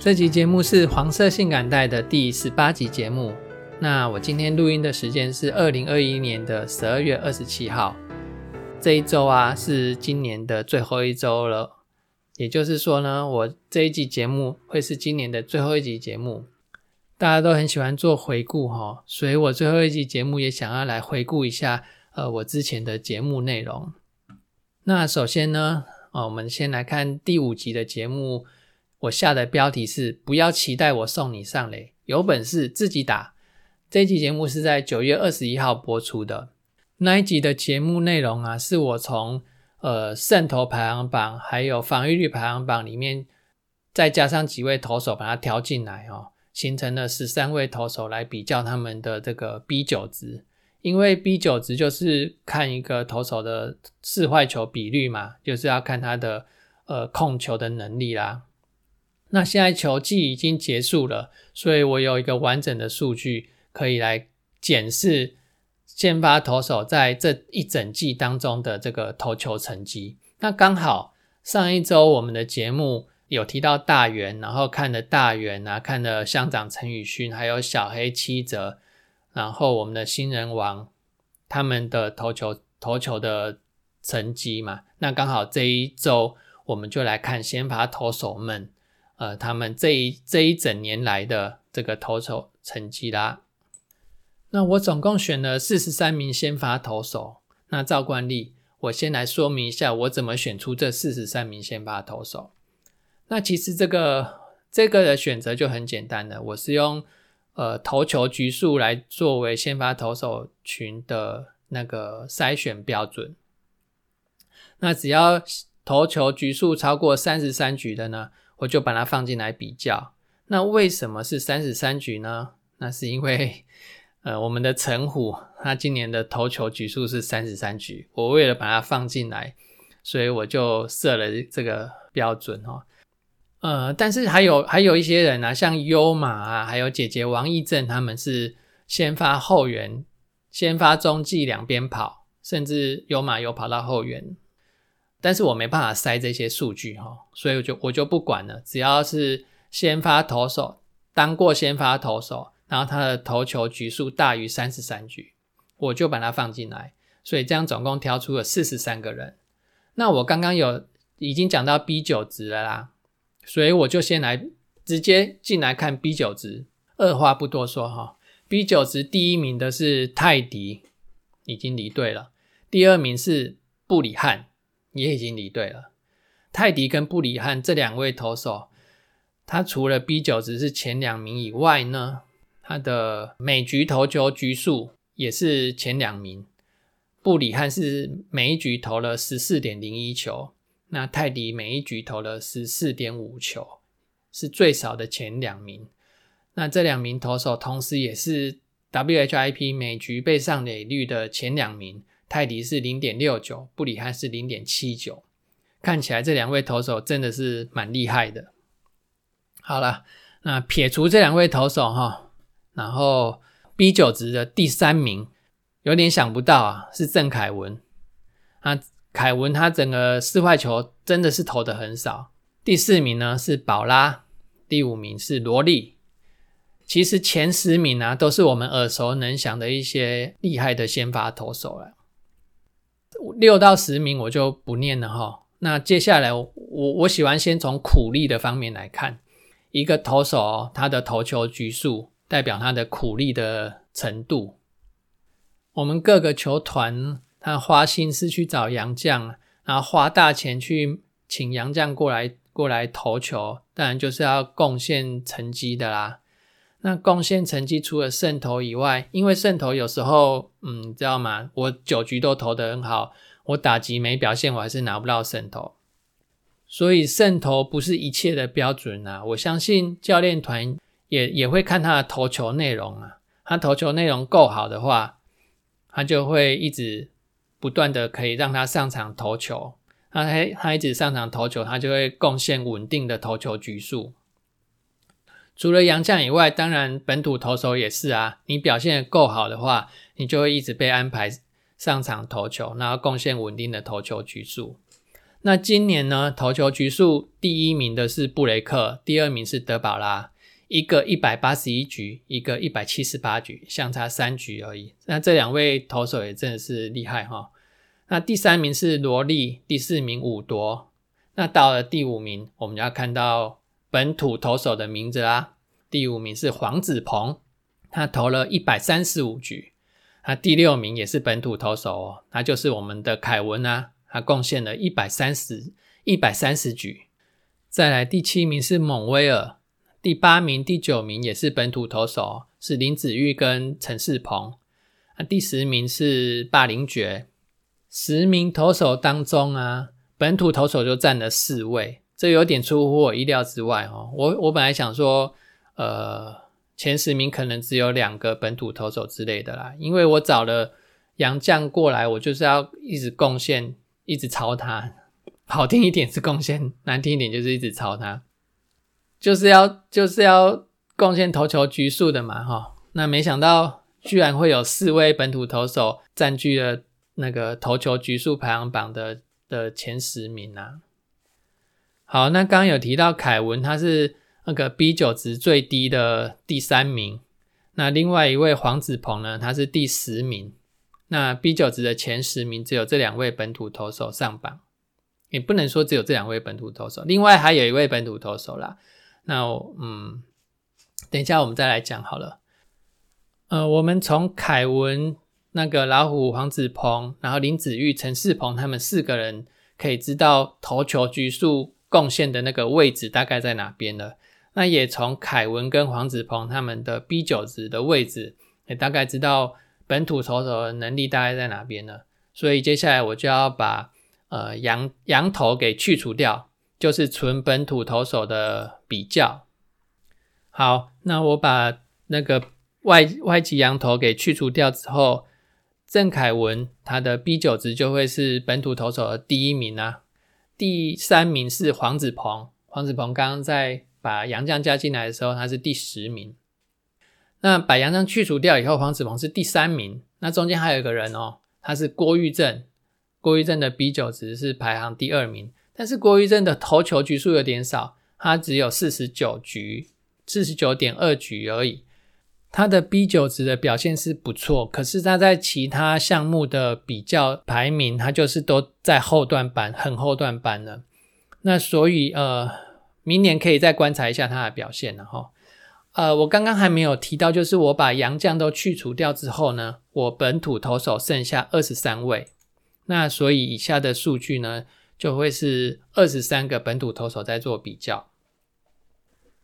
这集节目是黄色性感带的第十八集节目。那我今天录音的时间是二零二一年的十二月二十七号。这一周啊，是今年的最后一周了。也就是说呢，我这一集节目会是今年的最后一集节目。大家都很喜欢做回顾哈，所以我最后一集节目也想要来回顾一下，呃，我之前的节目内容。那首先呢，啊，我们先来看第五集的节目。我下的标题是“不要期待我送你上垒，有本事自己打”。这一集节目是在九月二十一号播出的。那一集的节目内容啊，是我从呃胜投排行榜还有防御率排行榜里面，再加上几位投手把它调进来哦，形成了十三位投手来比较他们的这个 B 九值。因为 B 九值就是看一个投手的四坏球比率嘛，就是要看他的呃控球的能力啦。那现在球季已经结束了，所以我有一个完整的数据可以来检视先发投手在这一整季当中的这个投球成绩。那刚好上一周我们的节目有提到大元，然后看了大元啊，看了乡长陈宇勋，还有小黑七泽，然后我们的新人王他们的投球投球的成绩嘛。那刚好这一周我们就来看先发投手们。呃，他们这一这一整年来的这个投手成绩啦，那我总共选了四十三名先发投手。那照惯例，我先来说明一下我怎么选出这四十三名先发投手。那其实这个这个的选择就很简单了，我是用呃投球局数来作为先发投手群的那个筛选标准。那只要投球局数超过三十三局的呢？我就把它放进来比较。那为什么是三十三局呢？那是因为，呃，我们的陈虎他今年的投球局数是三十三局。我为了把它放进来，所以我就设了这个标准哦。呃，但是还有还有一些人啊，像优马啊，还有姐姐王义正，他们是先发后援，先发中继两边跑，甚至优马有跑到后援。但是我没办法塞这些数据哈，所以我就我就不管了。只要是先发投手当过先发投手，然后他的投球局数大于三十三局，我就把它放进来。所以这样总共挑出了四十三个人。那我刚刚有已经讲到 B 九值了啦，所以我就先来直接进来看 B 九值。二话不多说哈，B 九值第一名的是泰迪，已经离队了。第二名是布里汉。也已经离队了。泰迪跟布里汉这两位投手，他除了 B 九值是前两名以外呢，他的每局投球局数也是前两名。布里汉是每一局投了十四点零一球，那泰迪每一局投了十四点五球，是最少的前两名。那这两名投手同时也是 WHIP 每局被上垒率的前两名。泰迪是零点六九，布里汉是零点七九，看起来这两位投手真的是蛮厉害的。好了，那撇除这两位投手哈，然后 B 九值的第三名有点想不到啊，是郑凯文。啊，凯文他整个四坏球真的是投的很少。第四名呢是宝拉，第五名是罗莉。其实前十名啊都是我们耳熟能详的一些厉害的先发投手了。六到十名我就不念了哈。那接下来我我喜欢先从苦力的方面来看，一个投手他的投球局数代表他的苦力的程度。我们各个球团他花心思去找洋将，然后花大钱去请洋将过来过来投球，当然就是要贡献成绩的啦。那贡献成绩除了胜投以外，因为胜投有时候，嗯，知道吗？我九局都投得很好，我打击没表现，我还是拿不到胜投。所以胜投不是一切的标准啊！我相信教练团也也会看他的投球内容啊。他投球内容够好的话，他就会一直不断的可以让他上场投球。他他他一直上场投球，他就会贡献稳定的投球局数。除了洋将以外，当然本土投手也是啊。你表现够好的话，你就会一直被安排上场投球，然后贡献稳定的投球局数。那今年呢，投球局数第一名的是布雷克，第二名是德保拉，一个一百八十一局，一个一百七十八局，相差三局而已。那这两位投手也真的是厉害哈。那第三名是罗莉，第四名伍多。那到了第五名，我们就要看到。本土投手的名字啊，第五名是黄子鹏，他投了一百三十五局。那第六名也是本土投手哦，那就是我们的凯文啊，他贡献了一百三十一百三十局。再来第七名是蒙威尔，第八名、第九名也是本土投手，是林子玉跟陈世鹏。那第十名是霸凌爵。十名投手当中啊，本土投手就占了四位。这有点出乎我意料之外哦，我我本来想说，呃，前十名可能只有两个本土投手之类的啦，因为我找了杨将过来，我就是要一直贡献，一直抄他，好听一点是贡献，难听一点就是一直抄他，就是要就是要贡献投球局数的嘛哈，那没想到居然会有四位本土投手占据了那个投球局数排行榜的的前十名啊。好，那刚刚有提到凯文，他是那个 B 九值最低的第三名。那另外一位黄子鹏呢，他是第十名。那 B 九值的前十名只有这两位本土投手上榜，也不能说只有这两位本土投手，另外还有一位本土投手啦。那嗯，等一下我们再来讲好了。呃，我们从凯文、那个老虎黄子鹏，然后林子玉、陈世鹏他们四个人可以知道投球局数。贡献的那个位置大概在哪边呢？那也从凯文跟黄子鹏他们的 B 九值的位置，也大概知道本土投手的能力大概在哪边呢。所以接下来我就要把呃羊羊头给去除掉，就是纯本土投手的比较。好，那我把那个外外籍羊头给去除掉之后，郑凯文他的 B 九值就会是本土投手的第一名啊。第三名是黄子鹏，黄子鹏刚刚在把杨绛加进来的时候，他是第十名。那把杨绛去除掉以后，黄子鹏是第三名。那中间还有一个人哦，他是郭玉正，郭玉正的 B 九值是排行第二名，但是郭玉正的投球局数有点少，他只有四十九局，四十九点二局而已。他的 B 九值的表现是不错，可是他在其他项目的比较排名，他就是都在后段班，很后段班了。那所以呃，明年可以再观察一下他的表现了哈。呃，我刚刚还没有提到，就是我把洋将都去除掉之后呢，我本土投手剩下二十三位。那所以以下的数据呢，就会是二十三个本土投手在做比较，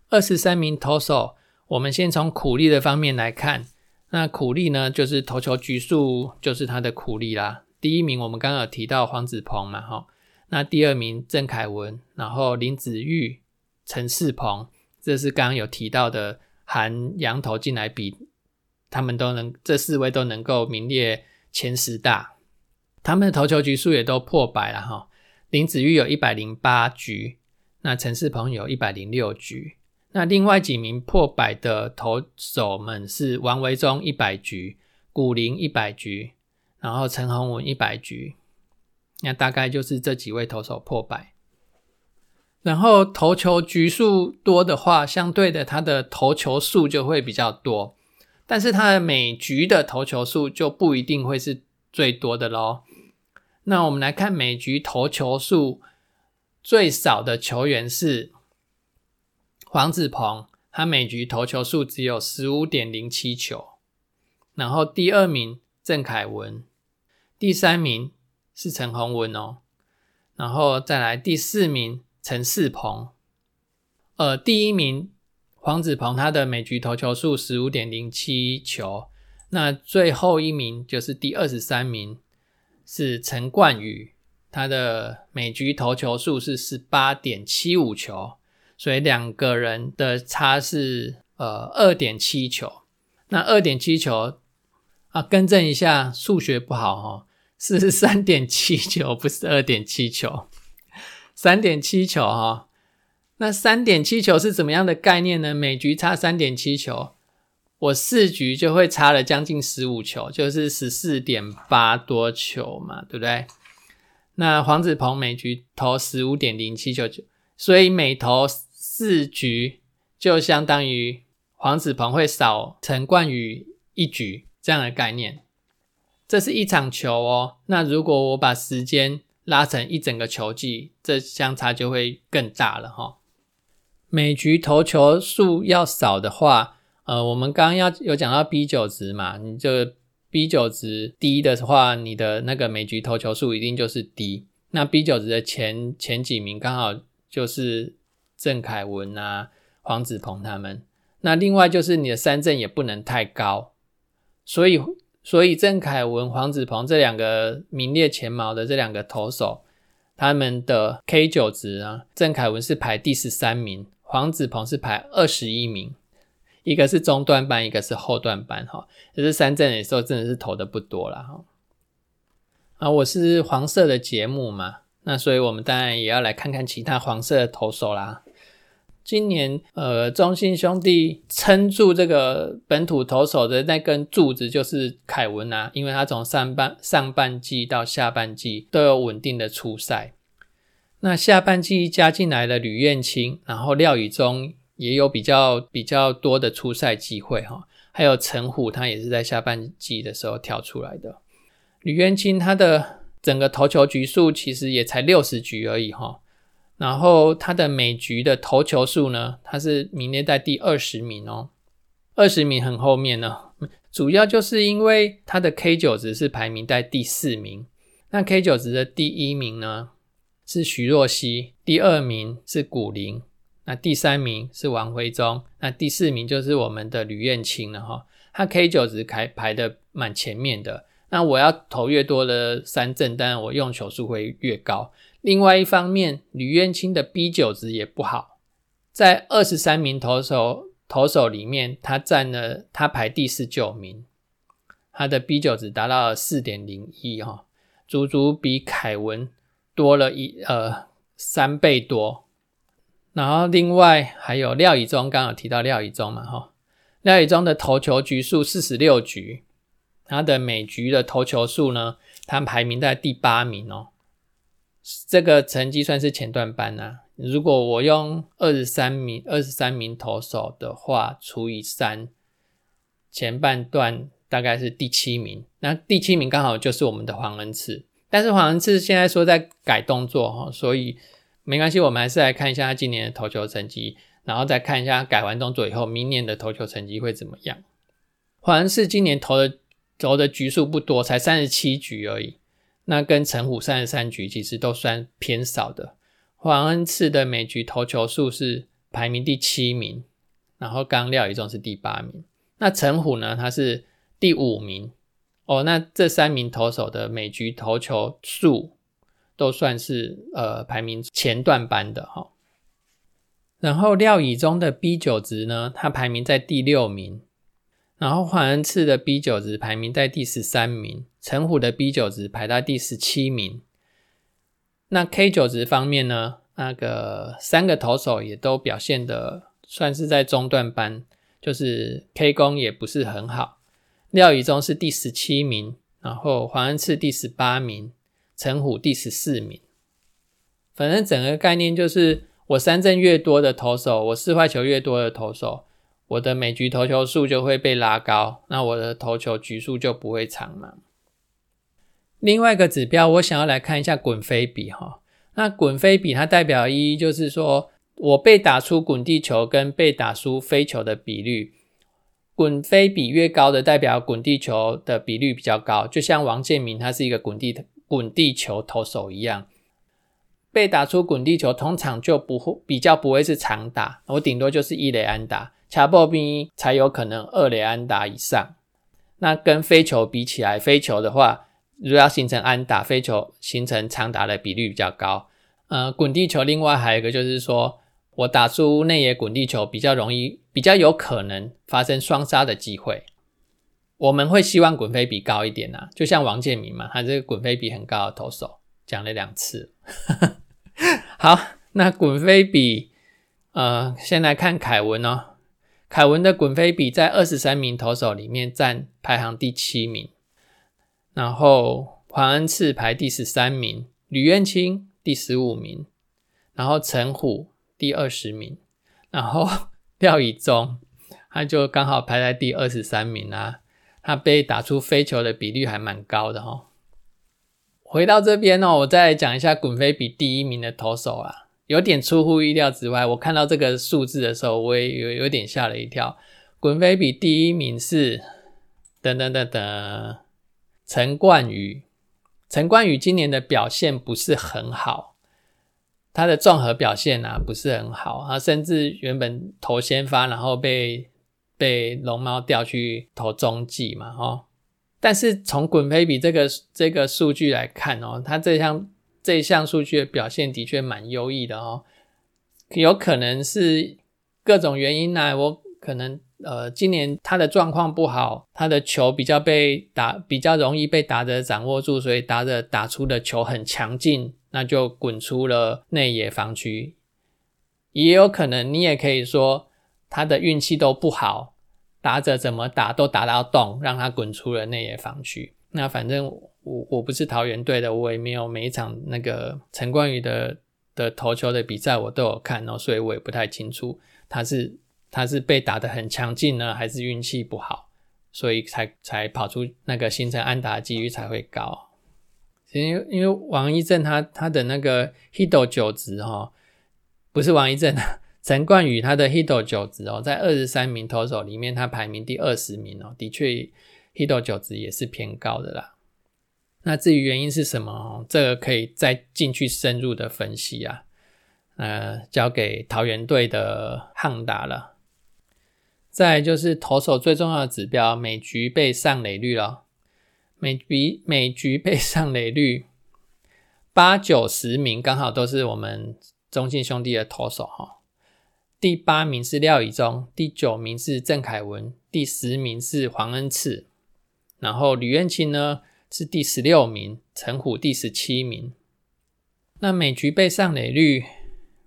二十三名投手。我们先从苦力的方面来看，那苦力呢，就是投球局数，就是他的苦力啦。第一名我们刚刚有提到黄子鹏嘛，哈，那第二名郑凯文，然后林子玉、陈世鹏，这是刚刚有提到的，含羊头进来比，他们都能这四位都能够名列前十大，他们的投球局数也都破百了哈。林子玉有一百零八局，那陈世鹏有一百零六局。那另外几名破百的投手们是王维忠一百局，古林一百局，然后陈宏文一百局。那大概就是这几位投手破百。然后投球局数多的话，相对的他的投球数就会比较多，但是他的每局的投球数就不一定会是最多的喽。那我们来看每局投球数最少的球员是。黄子鹏，他每局投球数只有十五点零七球，然后第二名郑凯文，第三名是陈宏文哦，然后再来第四名陈世鹏，呃，第一名黄子鹏，他的每局投球数十五点零七球，那最后一名就是第二十三名是陈冠宇，他的每局投球数是十八点七五球。所以两个人的差是呃二点七球。那二点七球啊，更正一下，数学不好哈，是 三点七球，不是二点七球。三点七球哈，那三点七球是怎么样的概念呢？每局差三点七球，我四局就会差了将近十五球，就是十四点八多球嘛，对不对？那黄子鹏每局投十五点零七球，所以每投四局就相当于黄子鹏会少陈冠宇一局这样的概念。这是一场球哦。那如果我把时间拉成一整个球季，这相差就会更大了哈。每局投球数要少的话，呃，我们刚刚要有讲到 B 九值嘛，你就。B 九值低的话，你的那个每局投球数一定就是低。那 B 九值的前前几名刚好就是郑凯文啊、黄子鹏他们。那另外就是你的三振也不能太高。所以，所以郑凯文、黄子鹏这两个名列前茅的这两个投手，他们的 K 九值啊，郑凯文是排第十三名，黄子鹏是排二十一名。一个是中段班，一个是后段班，哈，可是三阵的时候真的是投的不多了，哈。啊，我是黄色的节目嘛，那所以我们当然也要来看看其他黄色的投手啦。今年，呃，中信兄弟撑住这个本土投手的那根柱子就是凯文啊，因为他从上半上半季到下半季都有稳定的出赛。那下半季加进来的吕彦青，然后廖宇中。也有比较比较多的出赛机会哈，还有陈虎，他也是在下半季的时候跳出来的。吕元清他的整个投球局数其实也才六十局而已哈，然后他的每局的投球数呢，他是名列在第二十名哦，二十名很后面呢，主要就是因为他的 K 九值是排名在第四名，那 K 九值的第一名呢是徐若曦，第二名是古林。那第三名是王辉忠，那第四名就是我们的吕燕青了哈。他 K 九值排排的蛮前面的。那我要投越多的三振，当然我用球数会越高。另外一方面，吕彦青的 B 九值也不好，在二十三名投手投手里面，他占了他排第十九名，他的 B 九值达到了四点零一哈，足足比凯文多了一呃三倍多。然后另外还有廖以忠，刚刚有提到廖以忠嘛，哈，廖以忠的投球局数四十六局，他的每局的投球数呢，他排名在第八名哦，这个成绩算是前段班呐。如果我用二十三名二十三名投手的话，除以三，前半段大概是第七名，那第七名刚好就是我们的黄恩赐，但是黄恩赐现在说在改动作哈，所以。没关系，我们还是来看一下他今年的投球成绩，然后再看一下改完动作以后，明年的投球成绩会怎么样。黄恩赐今年投的投的局数不多，才三十七局而已，那跟陈虎三十三局其实都算偏少的。黄恩赐的每局投球数是排名第七名，然后刚廖一中是第八名，那陈虎呢，他是第五名。哦，那这三名投手的每局投球数。都算是呃排名前段班的哈，然后廖以中的 B 九值呢，他排名在第六名，然后黄恩赐的 B 九值排名在第十三名，陈虎的 B 九值排在第十七名。那 K 九值方面呢，那个三个投手也都表现的算是在中段班，就是 K 功也不是很好。廖以中是第十七名，然后黄恩赐第十八名。陈虎第十四名，反正整个概念就是，我三振越多的投手，我四坏球越多的投手，我的每局投球数就会被拉高，那我的投球局数就不会长嘛。另外一个指标，我想要来看一下滚飞比哈。那滚飞比它代表一就是说，我被打出滚地球跟被打出飞球的比率，滚飞比越高的，代表滚地球的比率比较高。就像王建民，他是一个滚地。滚地球投手一样，被打出滚地球，通常就不会比较不会是长打，我顶多就是一垒安打，卡波兵才有可能二垒安打以上。那跟飞球比起来，飞球的话，如果要形成安打，飞球形成长打的比率比较高。呃，滚地球另外还有一个就是说，我打出内野滚地球比较容易，比较有可能发生双杀的机会。我们会希望滚飞比高一点呐，就像王建民嘛，他这个滚飞比很高的投手，讲了两次。好，那滚飞比，呃，先来看凯文哦。凯文的滚飞比在二十三名投手里面占排行第七名，然后黄恩赐排第十三名，吕彦青第十五名，然后陈虎第二十名，然后廖以忠他就刚好排在第二十三名啊。他被打出飞球的比率还蛮高的哈。回到这边哦，我再讲一下滚飞比第一名的投手啊，有点出乎意料之外。我看到这个数字的时候，我也有有点吓了一跳。滚飞比第一名是等等等等，陈冠宇。陈冠宇今年的表现不是很好，他的综合表现啊不是很好啊，甚至原本投先发，然后被。被龙猫调去投中继嘛，哦，但是从滚飞比这个这个数据来看哦，他这项这一项数据的表现的确蛮优异的哦，有可能是各种原因呢，我可能呃今年他的状况不好，他的球比较被打比较容易被打者掌握住，所以打者打出的球很强劲，那就滚出了内野防区，也有可能你也可以说。他的运气都不好，打者怎么打都打到洞，让他滚出了内野防区。那反正我我不是桃园队的，我也没有每一场那个陈冠宇的的投球的比赛我都有看哦，所以我也不太清楚他是他是被打得很强劲呢，还是运气不好，所以才才跑出那个形成安打几率才会高。因为因为王一正他他的那个 hit 九值哈，不是王一正啊。陈冠宇他的 hit 九值哦，在二十三名投手里面，他排名第二十名哦，的确 hit 九值也是偏高的啦。那至于原因是什么，这个可以再进去深入的分析啊。呃，交给桃园队的汉达了。再就是投手最重要的指标，每局被上垒率了。每局每局被上垒率八九十名，刚好都是我们中信兄弟的投手哈。第八名是廖以忠，第九名是郑凯文，第十名是黄恩赐，然后吕彦青呢是第十六名，陈虎第十七名。那每局被上垒率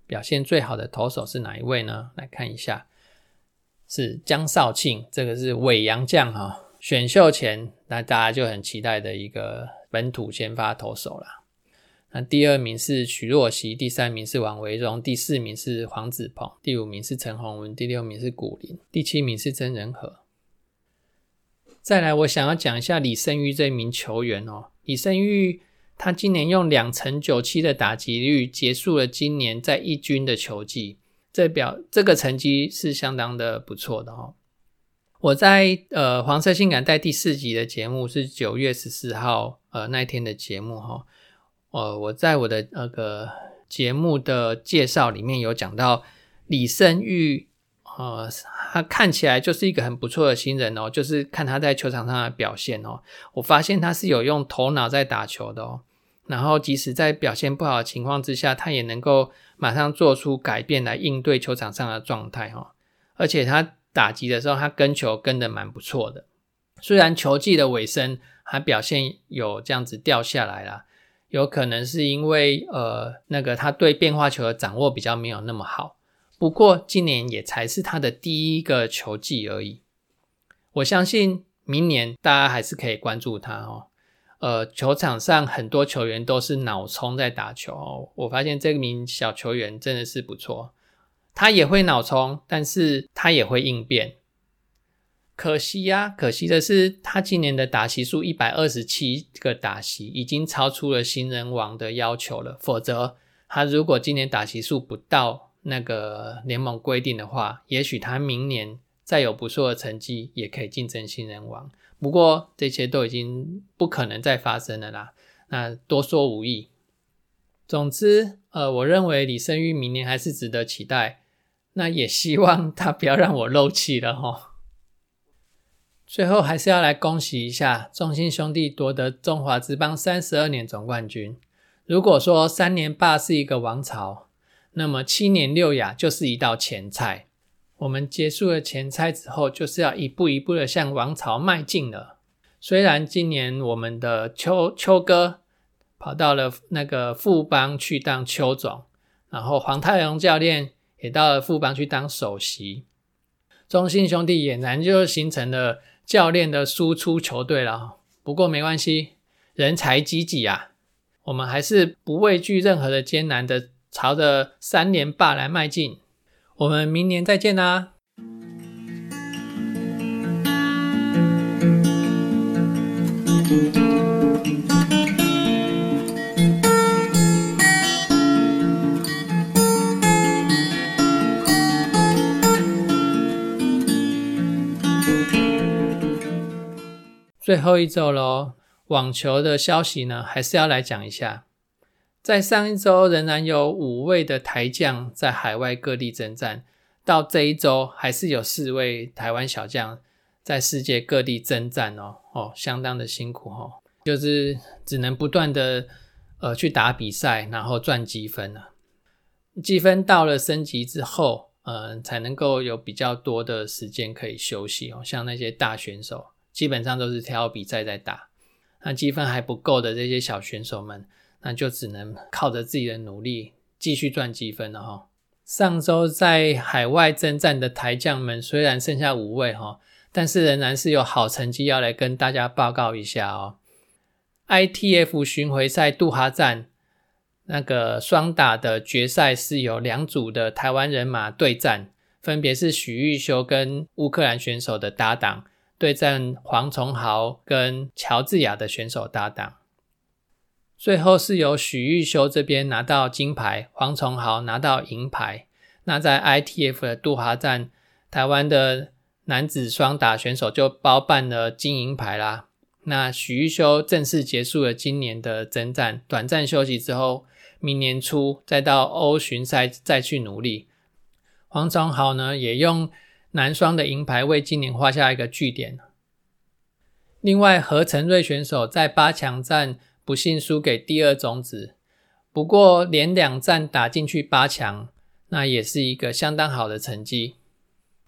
表现最好的投手是哪一位呢？来看一下，是江少庆，这个是尾洋将哈，选秀前那大家就很期待的一个本土先发投手了。那第二名是许若曦，第三名是王维荣，第四名是黄子鹏，第五名是陈宏文，第六名是古林，第七名是曾仁和。再来，我想要讲一下李胜玉这名球员哦。李胜玉他今年用两成九七的打击率结束了今年在一军的球季，这表这个成绩是相当的不错的哦。我在呃黄色性感带第四集的节目是九月十四号呃那天的节目哈。呃，我在我的那个节目的介绍里面有讲到李胜玉，呃，他看起来就是一个很不错的新人哦，就是看他在球场上的表现哦，我发现他是有用头脑在打球的哦，然后即使在表现不好的情况之下，他也能够马上做出改变来应对球场上的状态哈，而且他打击的时候，他跟球跟的蛮不错的，虽然球季的尾声他表现有这样子掉下来了。有可能是因为呃，那个他对变化球的掌握比较没有那么好。不过今年也才是他的第一个球季而已。我相信明年大家还是可以关注他哦。呃，球场上很多球员都是脑冲在打球哦。我发现这名小球员真的是不错，他也会脑冲，但是他也会应变。可惜呀，可惜的是，他今年的打席数一百二十七个打席，已经超出了新人王的要求了。否则，他如果今年打席数不到那个联盟规定的话，也许他明年再有不错的成绩，也可以竞争新人王。不过，这些都已经不可能再发生了啦。那多说无益。总之，呃，我认为李胜玉明年还是值得期待。那也希望他不要让我漏气了哈。最后还是要来恭喜一下中信兄弟夺得中华职棒三十二年总冠军。如果说三年霸是一个王朝，那么七年六亚就是一道前菜。我们结束了前菜之后，就是要一步一步的向王朝迈进了。虽然今年我们的邱邱哥跑到了那个富邦去当邱总，然后黄泰荣教练也到了富邦去当首席，中信兄弟俨然就形成了教练的输出球队了。不过没关系，人才济济啊，我们还是不畏惧任何的艰难的，朝着三连霸来迈进。我们明年再见啦！最后一周喽，网球的消息呢，还是要来讲一下。在上一周，仍然有五位的台将在海外各地征战。到这一周，还是有四位台湾小将在世界各地征战哦，哦，相当的辛苦哦，就是只能不断的呃去打比赛，然后赚积分了。积分到了升级之后，嗯，才能够有比较多的时间可以休息哦。像那些大选手，基本上都是挑比赛在打。那积分还不够的这些小选手们。那就只能靠着自己的努力继续赚积分了哈。上周在海外征战的台将们虽然剩下五位哈，但是仍然是有好成绩要来跟大家报告一下哦。ITF 巡回赛杜哈站那个双打的决赛是有两组的台湾人马对战，分别是许玉修跟乌克兰选手的搭档对战黄崇豪跟乔治亚的选手搭档。最后是由许玉修这边拿到金牌，黄崇豪拿到银牌。那在 ITF 的杜哈站，台湾的男子双打选手就包办了金银牌啦。那许玉修正式结束了今年的征战，短暂休息之后，明年初再到欧巡赛再去努力。黄崇豪呢，也用男双的银牌为今年画下一个句点。另外，何成瑞选手在八强战。不幸输给第二种子，不过连两战打进去八强，那也是一个相当好的成绩。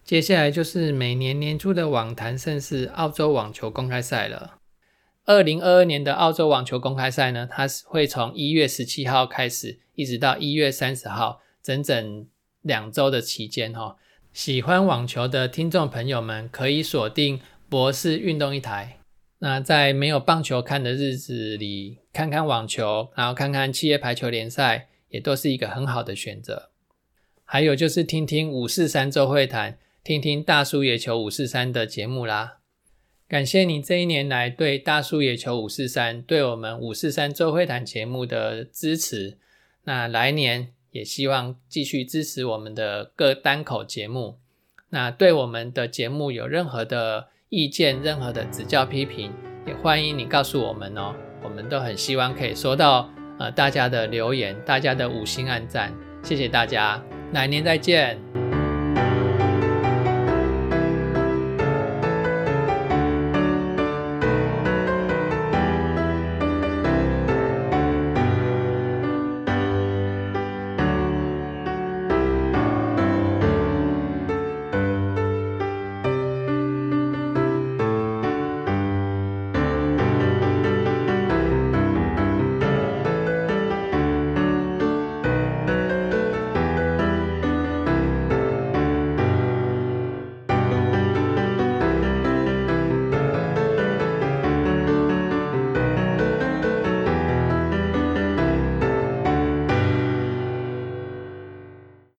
接下来就是每年年初的网坛盛事——澳洲网球公开赛了。二零二二年的澳洲网球公开赛呢，它是会从一月十七号开始，一直到一月三十号，整整两周的期间哈。喜欢网球的听众朋友们可以锁定博士运动一台。那在没有棒球看的日子里，看看网球，然后看看企业排球联赛，也都是一个很好的选择。还有就是听听五四三周会谈，听听大叔野球五四三的节目啦。感谢你这一年来对大叔野球五四三，对我们五四三周会谈节目的支持。那来年也希望继续支持我们的各单口节目。那对我们的节目有任何的。意见任何的指教批评，也欢迎你告诉我们哦。我们都很希望可以收到呃大家的留言，大家的五星按赞，谢谢大家，来年再见。